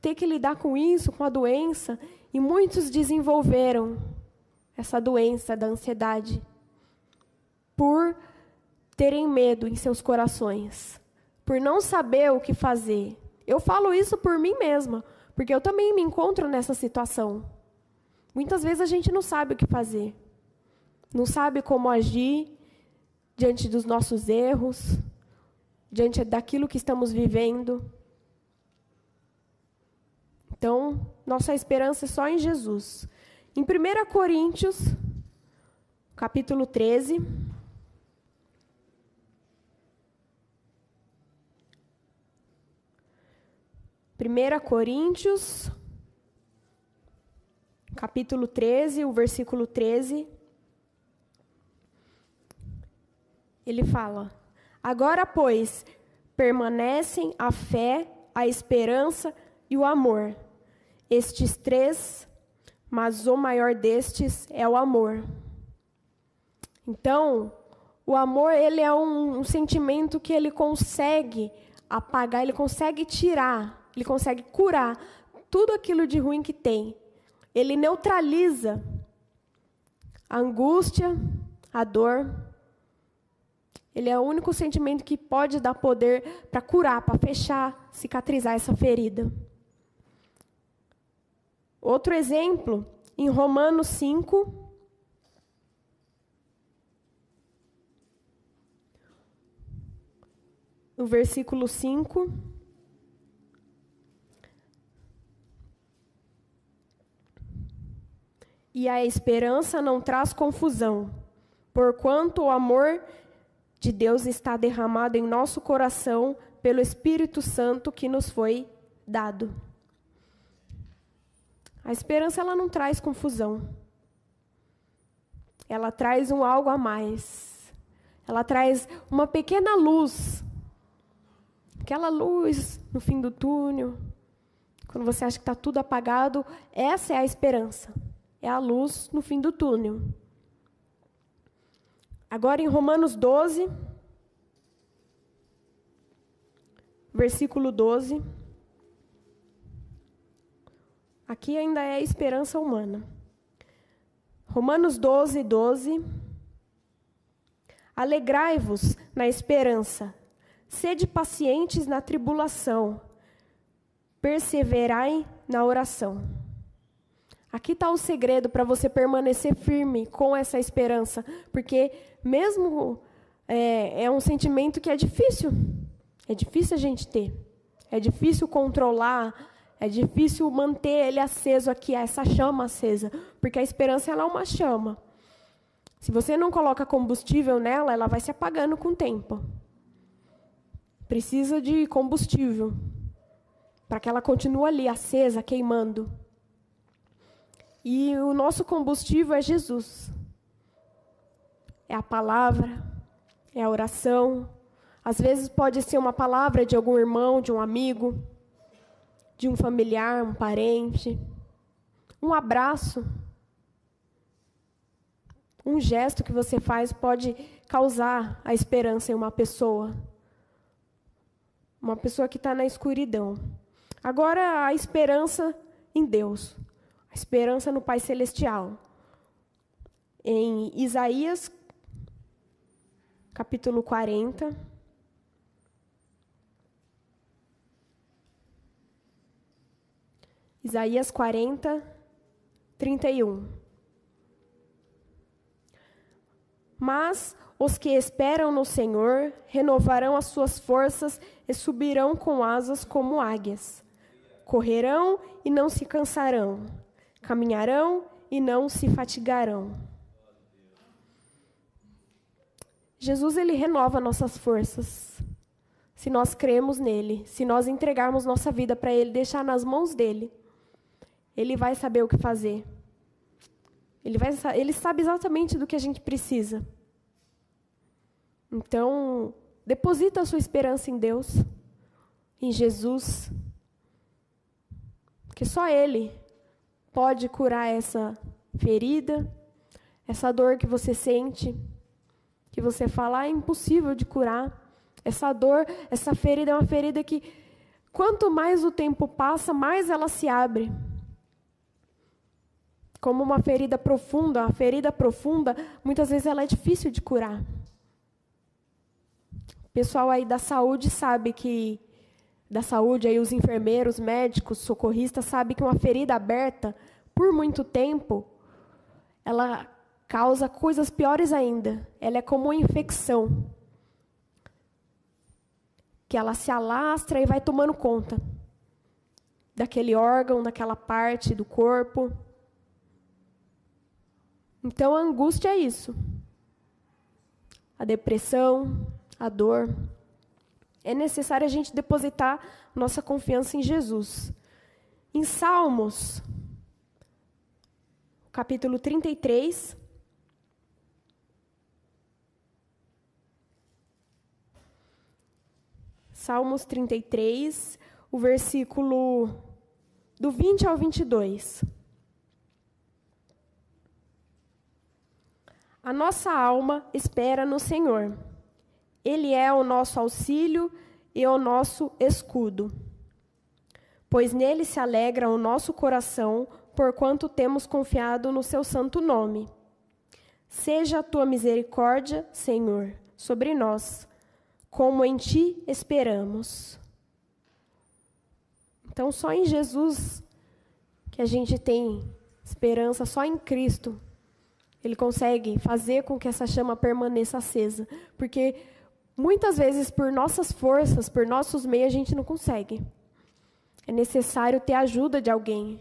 Ter que lidar com isso, com a doença. E muitos desenvolveram essa doença da ansiedade por terem medo em seus corações, por não saber o que fazer. Eu falo isso por mim mesma, porque eu também me encontro nessa situação. Muitas vezes a gente não sabe o que fazer, não sabe como agir diante dos nossos erros, diante daquilo que estamos vivendo. Então, nossa esperança é só em Jesus. Em 1 Coríntios, capítulo 13. Primeira Coríntios, capítulo 13, o versículo 13. Ele fala: Agora, pois, permanecem a fé, a esperança e o amor. Estes três, mas o maior destes é o amor. Então, o amor ele é um, um sentimento que ele consegue apagar, ele consegue tirar, ele consegue curar tudo aquilo de ruim que tem ele neutraliza a angústia, a dor. Ele é o único sentimento que pode dar poder para curar, para fechar, cicatrizar essa ferida. Outro exemplo, em Romanos 5, no versículo 5. e a esperança não traz confusão, porquanto o amor de Deus está derramado em nosso coração pelo Espírito Santo que nos foi dado. A esperança ela não traz confusão. Ela traz um algo a mais. Ela traz uma pequena luz. Aquela luz no fim do túnel. Quando você acha que está tudo apagado, essa é a esperança é a luz no fim do túnel. Agora em Romanos 12, versículo 12. Aqui ainda é a esperança humana. Romanos 12, 12. Alegrai-vos na esperança, sede pacientes na tribulação, perseverai na oração. Aqui está o segredo para você permanecer firme com essa esperança, porque mesmo é, é um sentimento que é difícil, é difícil a gente ter, é difícil controlar é difícil manter ele aceso aqui, essa chama acesa, porque a esperança ela é uma chama. Se você não coloca combustível nela, ela vai se apagando com o tempo. Precisa de combustível para que ela continue ali acesa, queimando. E o nosso combustível é Jesus. É a palavra, é a oração. Às vezes pode ser uma palavra de algum irmão, de um amigo de um familiar, um parente, um abraço, um gesto que você faz pode causar a esperança em uma pessoa. Uma pessoa que está na escuridão. Agora, a esperança em Deus, a esperança no Pai Celestial. Em Isaías, capítulo 40. Isaías 40, 31. Mas os que esperam no Senhor renovarão as suas forças e subirão com asas como águias. Correrão e não se cansarão, caminharão e não se fatigarão. Jesus ele renova nossas forças. Se nós cremos nele, se nós entregarmos nossa vida para ele, deixar nas mãos dele. Ele vai saber o que fazer. Ele, vai, ele sabe exatamente do que a gente precisa. Então, deposita a sua esperança em Deus, em Jesus, que só Ele pode curar essa ferida, essa dor que você sente, que você fala, ah, é impossível de curar. Essa dor, essa ferida é uma ferida que, quanto mais o tempo passa, mais ela se abre como uma ferida profunda. A ferida profunda, muitas vezes, ela é difícil de curar. O pessoal aí da saúde sabe que da saúde aí os enfermeiros, médicos, socorristas sabem que uma ferida aberta por muito tempo, ela causa coisas piores ainda. Ela é como uma infecção. Que ela se alastra e vai tomando conta daquele órgão, daquela parte do corpo. Então a angústia é isso. A depressão, a dor. É necessário a gente depositar nossa confiança em Jesus. Em Salmos, capítulo 33, Salmos 33, o versículo do 20 ao 22. A nossa alma espera no Senhor. Ele é o nosso auxílio e o nosso escudo. Pois nele se alegra o nosso coração, porquanto temos confiado no seu santo nome. Seja a tua misericórdia, Senhor, sobre nós, como em ti esperamos. Então, só em Jesus que a gente tem esperança, só em Cristo ele consegue fazer com que essa chama permaneça acesa. Porque muitas vezes, por nossas forças, por nossos meios, a gente não consegue. É necessário ter ajuda de alguém.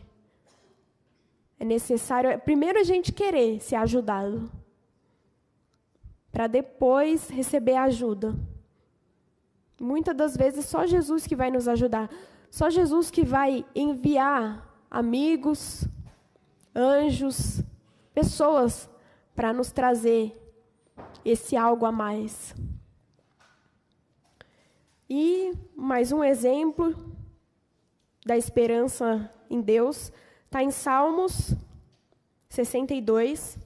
É necessário, primeiro, a gente querer ser ajudado. Para depois receber ajuda. Muitas das vezes, só Jesus que vai nos ajudar. Só Jesus que vai enviar amigos, anjos, pessoas para nos trazer esse algo a mais. E mais um exemplo da esperança em Deus está em Salmos 62,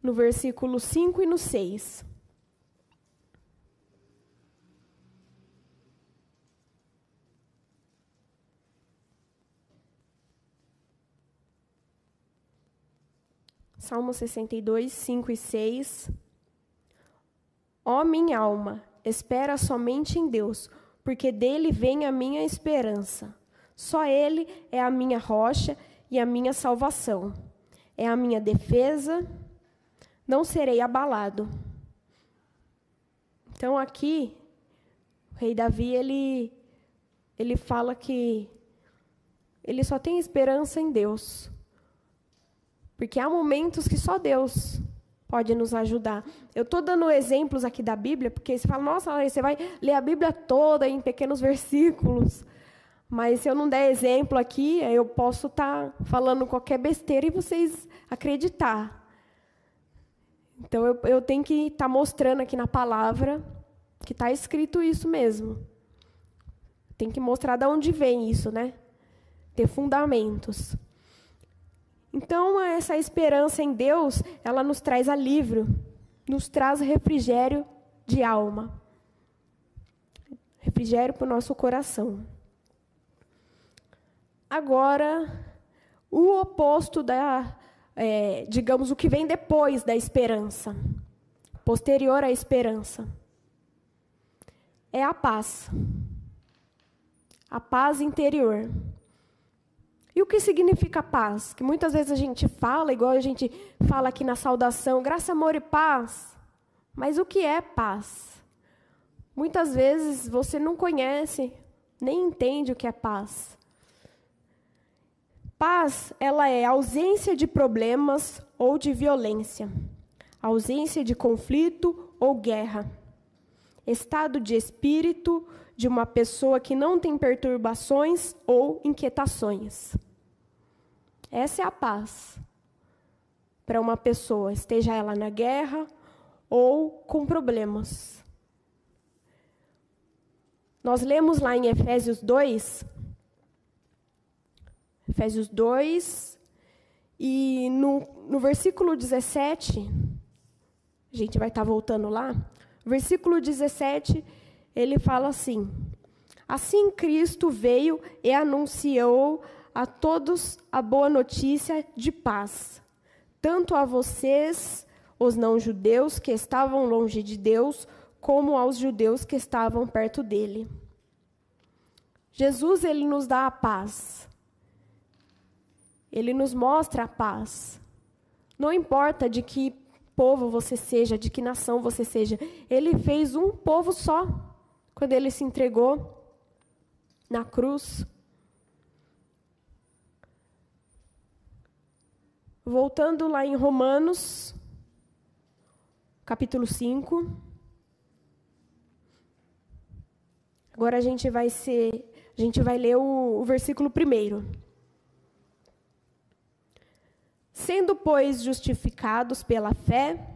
no versículo 5 e no 6. Salmo 62, 5 e 6. Ó minha alma, espera somente em Deus, porque dele vem a minha esperança. Só ele é a minha rocha e a minha salvação. É a minha defesa, não serei abalado. Então aqui, o rei Davi, ele, ele fala que ele só tem esperança em Deus. Porque há momentos que só Deus pode nos ajudar. Eu estou dando exemplos aqui da Bíblia, porque você fala, nossa, você vai ler a Bíblia toda em pequenos versículos. Mas se eu não der exemplo aqui, eu posso estar tá falando qualquer besteira e vocês acreditar. Então eu, eu tenho que estar tá mostrando aqui na palavra que está escrito isso mesmo. Tem que mostrar de onde vem isso, né? Ter fundamentos. Então, essa esperança em Deus, ela nos traz alívio, nos traz refrigério de alma. Refrigério para o nosso coração. Agora, o oposto da, é, digamos, o que vem depois da esperança, posterior à esperança, é a paz. A paz interior. E o que significa paz? Que muitas vezes a gente fala, igual a gente fala aqui na saudação, graça, amor e paz. Mas o que é paz? Muitas vezes você não conhece, nem entende o que é paz. Paz, ela é ausência de problemas ou de violência, ausência de conflito ou guerra, estado de espírito de uma pessoa que não tem perturbações ou inquietações. Essa é a paz para uma pessoa, esteja ela na guerra ou com problemas. Nós lemos lá em Efésios 2, Efésios 2, e no, no versículo 17, a gente vai estar tá voltando lá, versículo 17, ele fala assim: Assim Cristo veio e anunciou a todos a boa notícia de paz, tanto a vocês, os não-judeus que estavam longe de Deus, como aos judeus que estavam perto dele. Jesus ele nos dá a paz. Ele nos mostra a paz. Não importa de que povo você seja, de que nação você seja, ele fez um povo só quando ele se entregou na cruz. Voltando lá em Romanos, capítulo 5. Agora a gente vai ser, a gente vai ler o, o versículo primeiro. Sendo, pois, justificados pela fé,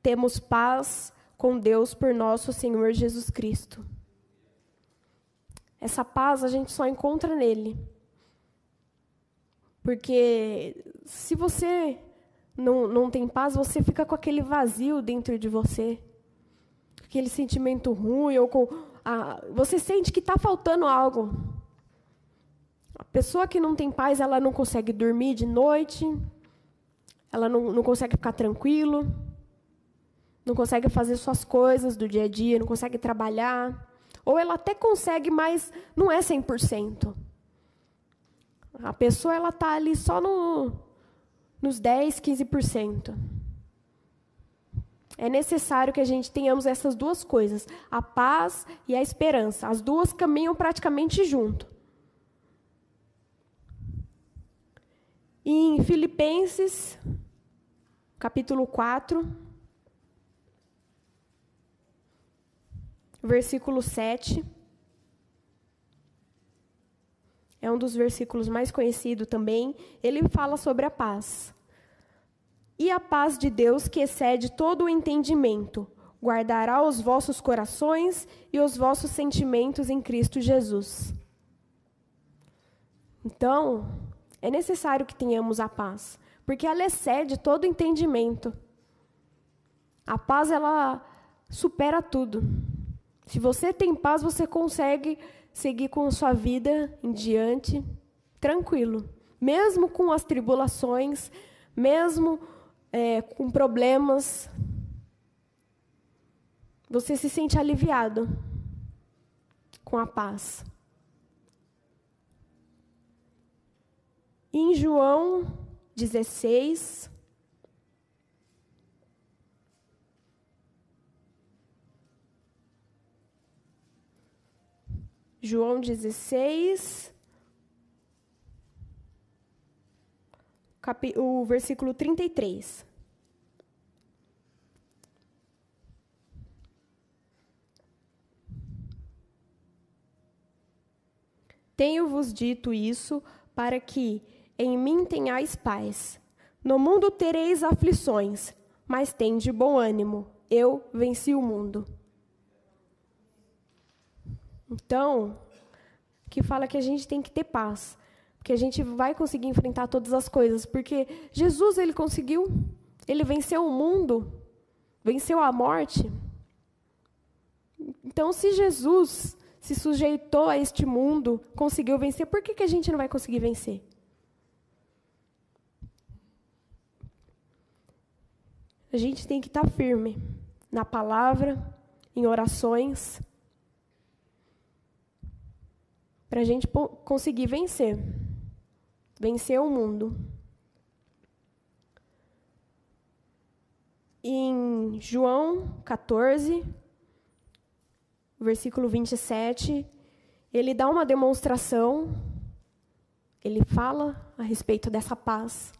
temos paz com Deus por nosso Senhor Jesus Cristo. Essa paz a gente só encontra nele. Porque se você não, não tem paz, você fica com aquele vazio dentro de você. Aquele sentimento ruim, ou com. A, você sente que está faltando algo. A pessoa que não tem paz, ela não consegue dormir de noite, ela não, não consegue ficar tranquilo, não consegue fazer suas coisas do dia a dia, não consegue trabalhar. Ou ela até consegue, mas não é 100%. A pessoa ela está ali só no, nos 10, 15%. É necessário que a gente tenhamos essas duas coisas, a paz e a esperança. As duas caminham praticamente junto. Em Filipenses, capítulo 4, versículo 7. É um dos versículos mais conhecidos também, ele fala sobre a paz. E a paz de Deus, que excede todo o entendimento, guardará os vossos corações e os vossos sentimentos em Cristo Jesus. Então, é necessário que tenhamos a paz, porque ela excede todo o entendimento. A paz, ela supera tudo. Se você tem paz, você consegue seguir com sua vida em diante, tranquilo. Mesmo com as tribulações, mesmo é, com problemas, você se sente aliviado com a paz. Em João 16, João 16, o versículo 33. Tenho-vos dito isso para que em mim tenhais paz. No mundo tereis aflições, mas tende bom ânimo. Eu venci o mundo. Então, que fala que a gente tem que ter paz, porque a gente vai conseguir enfrentar todas as coisas, porque Jesus ele conseguiu, ele venceu o mundo, venceu a morte. Então, se Jesus se sujeitou a este mundo, conseguiu vencer, por que, que a gente não vai conseguir vencer? A gente tem que estar firme na palavra, em orações, para a gente conseguir vencer vencer o mundo. Em João 14, versículo 27, ele dá uma demonstração, ele fala a respeito dessa paz.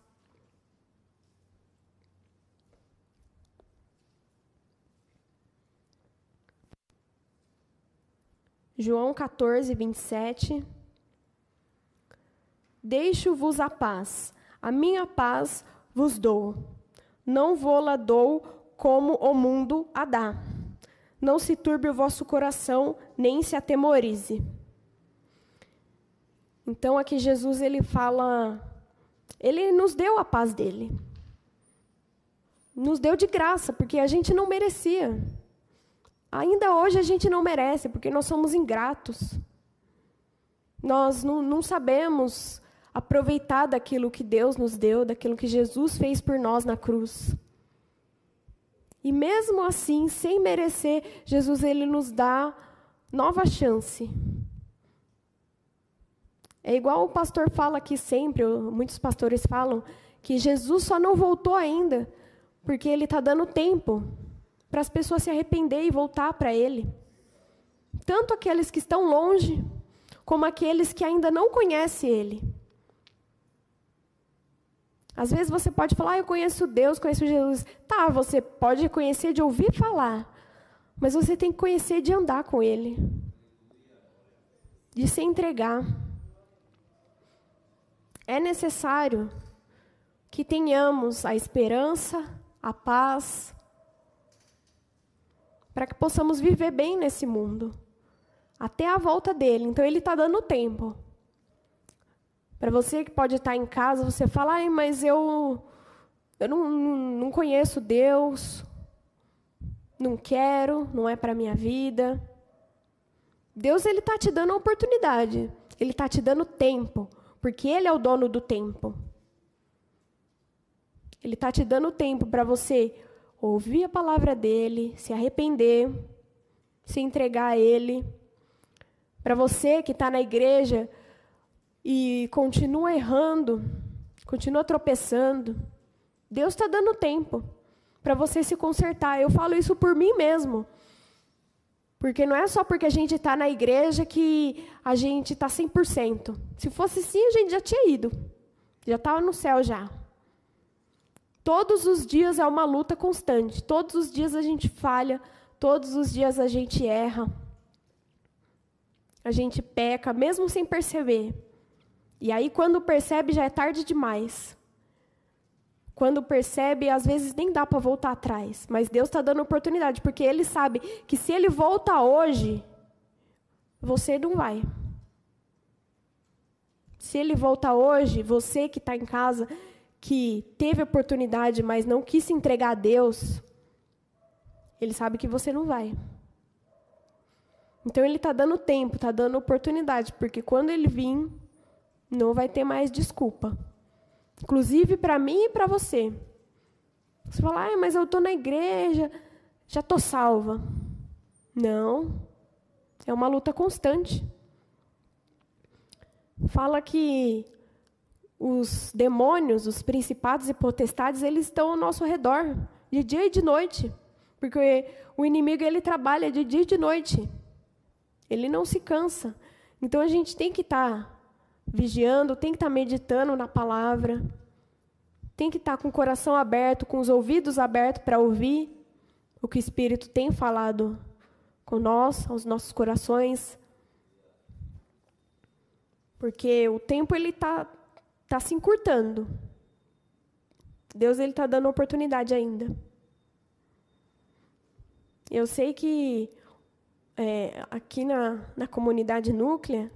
João 14, 27. Deixo-vos a paz, a minha paz vos dou. Não vou-la dou como o mundo a dá. Não se turbe o vosso coração, nem se atemorize. Então aqui Jesus ele fala, ele nos deu a paz dele. Nos deu de graça, porque a gente não merecia. Ainda hoje a gente não merece, porque nós somos ingratos. Nós não, não sabemos aproveitar daquilo que Deus nos deu, daquilo que Jesus fez por nós na cruz. E mesmo assim, sem merecer, Jesus ele nos dá nova chance. É igual o pastor fala aqui sempre, muitos pastores falam, que Jesus só não voltou ainda, porque ele está dando tempo para as pessoas se arrepender e voltar para Ele. Tanto aqueles que estão longe, como aqueles que ainda não conhecem Ele. Às vezes você pode falar, ah, eu conheço Deus, conheço Jesus. Tá, você pode conhecer de ouvir falar, mas você tem que conhecer de andar com Ele, de se entregar. É necessário que tenhamos a esperança, a paz, para que possamos viver bem nesse mundo, até a volta dele. Então, ele está dando tempo. Para você que pode estar em casa, você fala, Ai, mas eu, eu não, não conheço Deus, não quero, não é para minha vida. Deus ele está te dando a oportunidade, ele está te dando tempo, porque ele é o dono do tempo. Ele está te dando tempo para você ouvir a palavra dele, se arrepender, se entregar a ele. Para você que está na igreja e continua errando, continua tropeçando, Deus está dando tempo para você se consertar. Eu falo isso por mim mesmo. Porque não é só porque a gente está na igreja que a gente está 100%. Se fosse assim, a gente já tinha ido. Já estava no céu já. Todos os dias é uma luta constante. Todos os dias a gente falha, todos os dias a gente erra. A gente peca, mesmo sem perceber. E aí, quando percebe, já é tarde demais. Quando percebe, às vezes nem dá para voltar atrás. Mas Deus está dando oportunidade, porque Ele sabe que se Ele volta hoje, você não vai. Se Ele volta hoje, você que está em casa, que teve oportunidade, mas não quis se entregar a Deus, ele sabe que você não vai. Então ele está dando tempo, está dando oportunidade, porque quando ele vir, não vai ter mais desculpa. Inclusive para mim e para você. Você fala, ah, mas eu estou na igreja, já estou salva. Não. É uma luta constante. Fala que os demônios, os principados e potestades, eles estão ao nosso redor, de dia e de noite. Porque o inimigo ele trabalha de dia e de noite. Ele não se cansa. Então a gente tem que estar tá vigiando, tem que estar tá meditando na palavra. Tem que estar tá com o coração aberto, com os ouvidos abertos para ouvir o que o Espírito tem falado com nós, aos nossos corações. Porque o tempo ele está tá se encurtando. Deus ele está dando oportunidade ainda. Eu sei que é, aqui na, na comunidade núclea,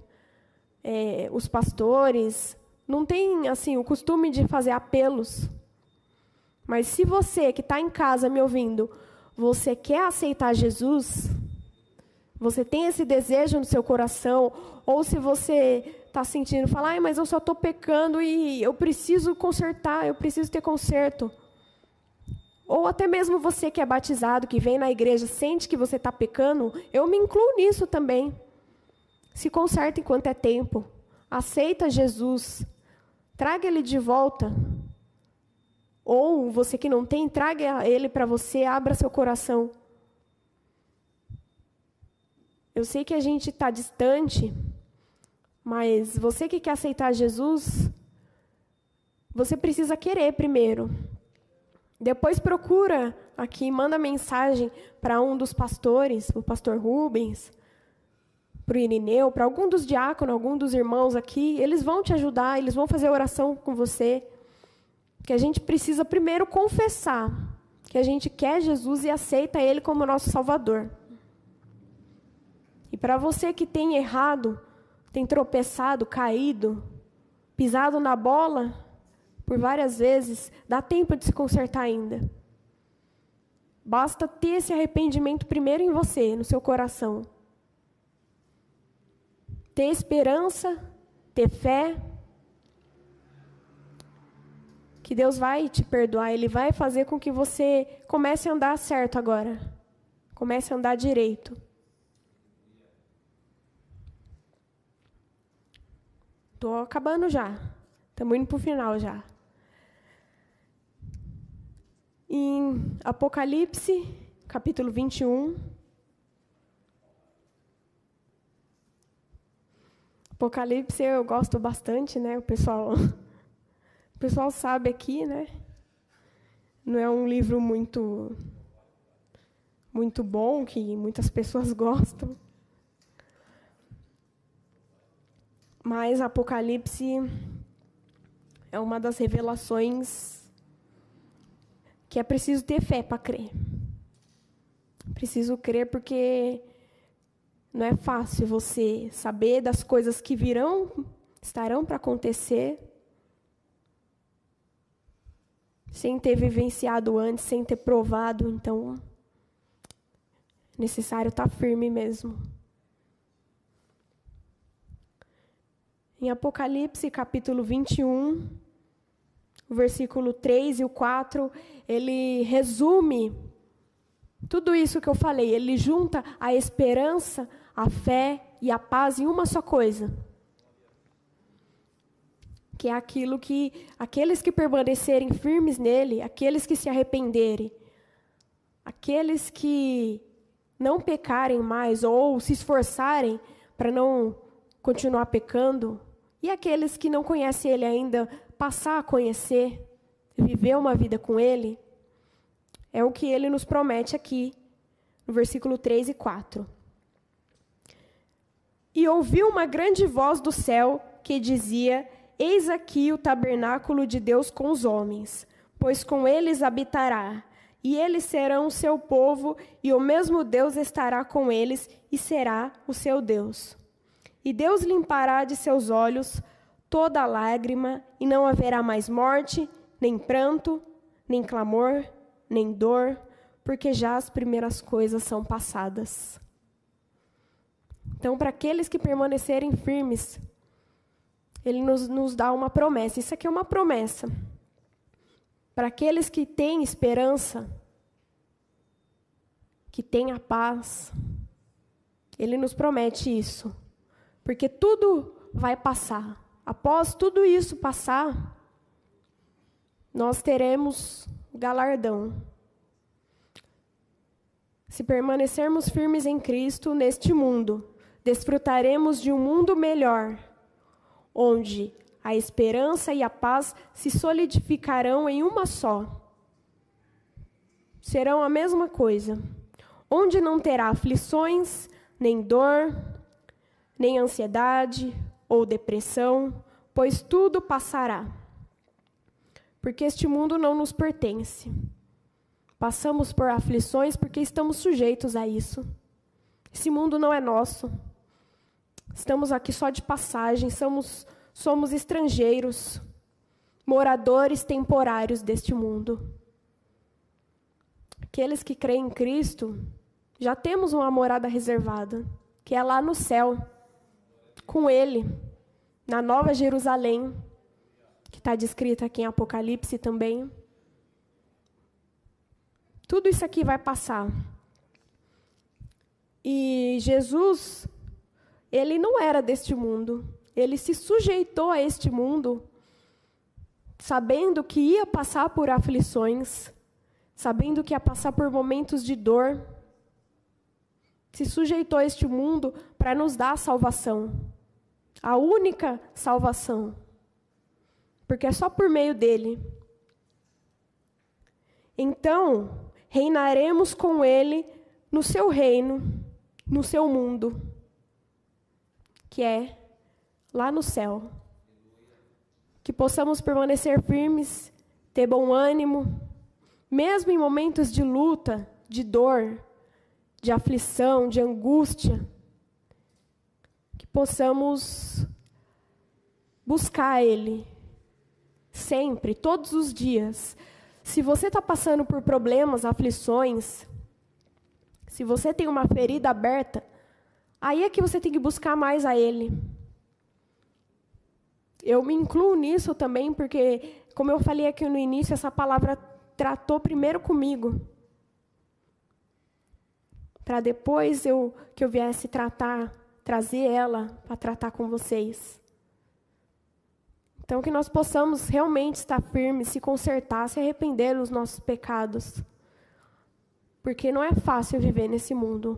é, os pastores não têm assim o costume de fazer apelos. Mas se você que está em casa me ouvindo, você quer aceitar Jesus, você tem esse desejo no seu coração, ou se você está sentindo, falar, mas eu só estou pecando e eu preciso consertar, eu preciso ter conserto. Ou até mesmo você que é batizado, que vem na igreja, sente que você está pecando, eu me incluo nisso também. Se conserta enquanto é tempo. Aceita Jesus. Traga ele de volta. Ou você que não tem, traga ele para você, abra seu coração. Eu sei que a gente está distante, mas você que quer aceitar Jesus, você precisa querer primeiro. Depois procura aqui, manda mensagem para um dos pastores, o pastor Rubens, para o Irineu, para algum dos diáconos, algum dos irmãos aqui. Eles vão te ajudar, eles vão fazer oração com você. Que a gente precisa primeiro confessar que a gente quer Jesus e aceita Ele como nosso Salvador. E para você que tem errado, tem tropeçado, caído, pisado na bola, por várias vezes, dá tempo de se consertar ainda. Basta ter esse arrependimento primeiro em você, no seu coração. Ter esperança, ter fé. Que Deus vai te perdoar, Ele vai fazer com que você comece a andar certo agora. Comece a andar direito. Estou acabando já. Estamos indo para o final já. Em Apocalipse, capítulo 21. Apocalipse eu gosto bastante, né? O pessoal, o pessoal sabe aqui, né? Não é um livro muito muito bom que muitas pessoas gostam. Mas Apocalipse é uma das revelações que é preciso ter fé para crer. Preciso crer porque não é fácil você saber das coisas que virão, estarão para acontecer, sem ter vivenciado antes, sem ter provado. Então, necessário estar tá firme mesmo. Em Apocalipse, capítulo 21, o versículo 3 e o 4, ele resume tudo isso que eu falei. Ele junta a esperança, a fé e a paz em uma só coisa. Que é aquilo que aqueles que permanecerem firmes nele, aqueles que se arrependerem, aqueles que não pecarem mais ou se esforçarem para não continuar pecando, e aqueles que não conhecem ele ainda passar a conhecer, viver uma vida com Ele, é o que ele nos promete aqui, no versículo 3 e 4. E ouviu uma grande voz do céu que dizia: Eis aqui o tabernáculo de Deus com os homens, pois com eles habitará, e eles serão o seu povo, e o mesmo Deus estará com eles e será o seu Deus. E Deus limpará de seus olhos toda lágrima, e não haverá mais morte, nem pranto, nem clamor, nem dor, porque já as primeiras coisas são passadas. Então, para aqueles que permanecerem firmes, ele nos, nos dá uma promessa. Isso aqui é uma promessa. para aqueles que têm esperança, que têm a paz. Ele nos promete isso, porque tudo vai passar. Após tudo isso passar, nós teremos galardão. Se permanecermos firmes em Cristo neste mundo, desfrutaremos de um mundo melhor, onde a esperança e a paz se solidificarão em uma só. Serão a mesma coisa, onde não terá aflições, nem dor, nem ansiedade ou depressão, pois tudo passará. Porque este mundo não nos pertence. Passamos por aflições porque estamos sujeitos a isso. Esse mundo não é nosso. Estamos aqui só de passagem, somos, somos estrangeiros, moradores temporários deste mundo. Aqueles que creem em Cristo, já temos uma morada reservada, que é lá no céu, com Ele, na Nova Jerusalém, que está descrita aqui em Apocalipse também. Tudo isso aqui vai passar. E Jesus, ele não era deste mundo. Ele se sujeitou a este mundo, sabendo que ia passar por aflições, sabendo que ia passar por momentos de dor. Se sujeitou a este mundo para nos dar a salvação. A única salvação. Porque é só por meio dele. Então, reinaremos com ele no seu reino, no seu mundo, que é lá no céu. Que possamos permanecer firmes, ter bom ânimo, mesmo em momentos de luta, de dor, de aflição, de angústia, possamos buscar Ele sempre, todos os dias, se você está passando por problemas, aflições, se você tem uma ferida aberta, aí é que você tem que buscar mais a Ele. Eu me incluo nisso também, porque, como eu falei aqui no início, essa palavra tratou primeiro comigo. Para depois eu, que eu viesse tratar, trazer ela para tratar com vocês. Então, que nós possamos realmente estar firmes, se consertar, se arrepender dos nossos pecados. Porque não é fácil viver nesse mundo,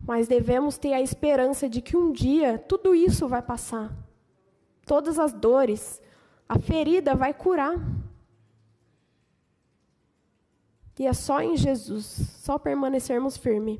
mas devemos ter a esperança de que um dia tudo isso vai passar. Todas as dores, a ferida vai curar. E é só em Jesus, só permanecermos firmes.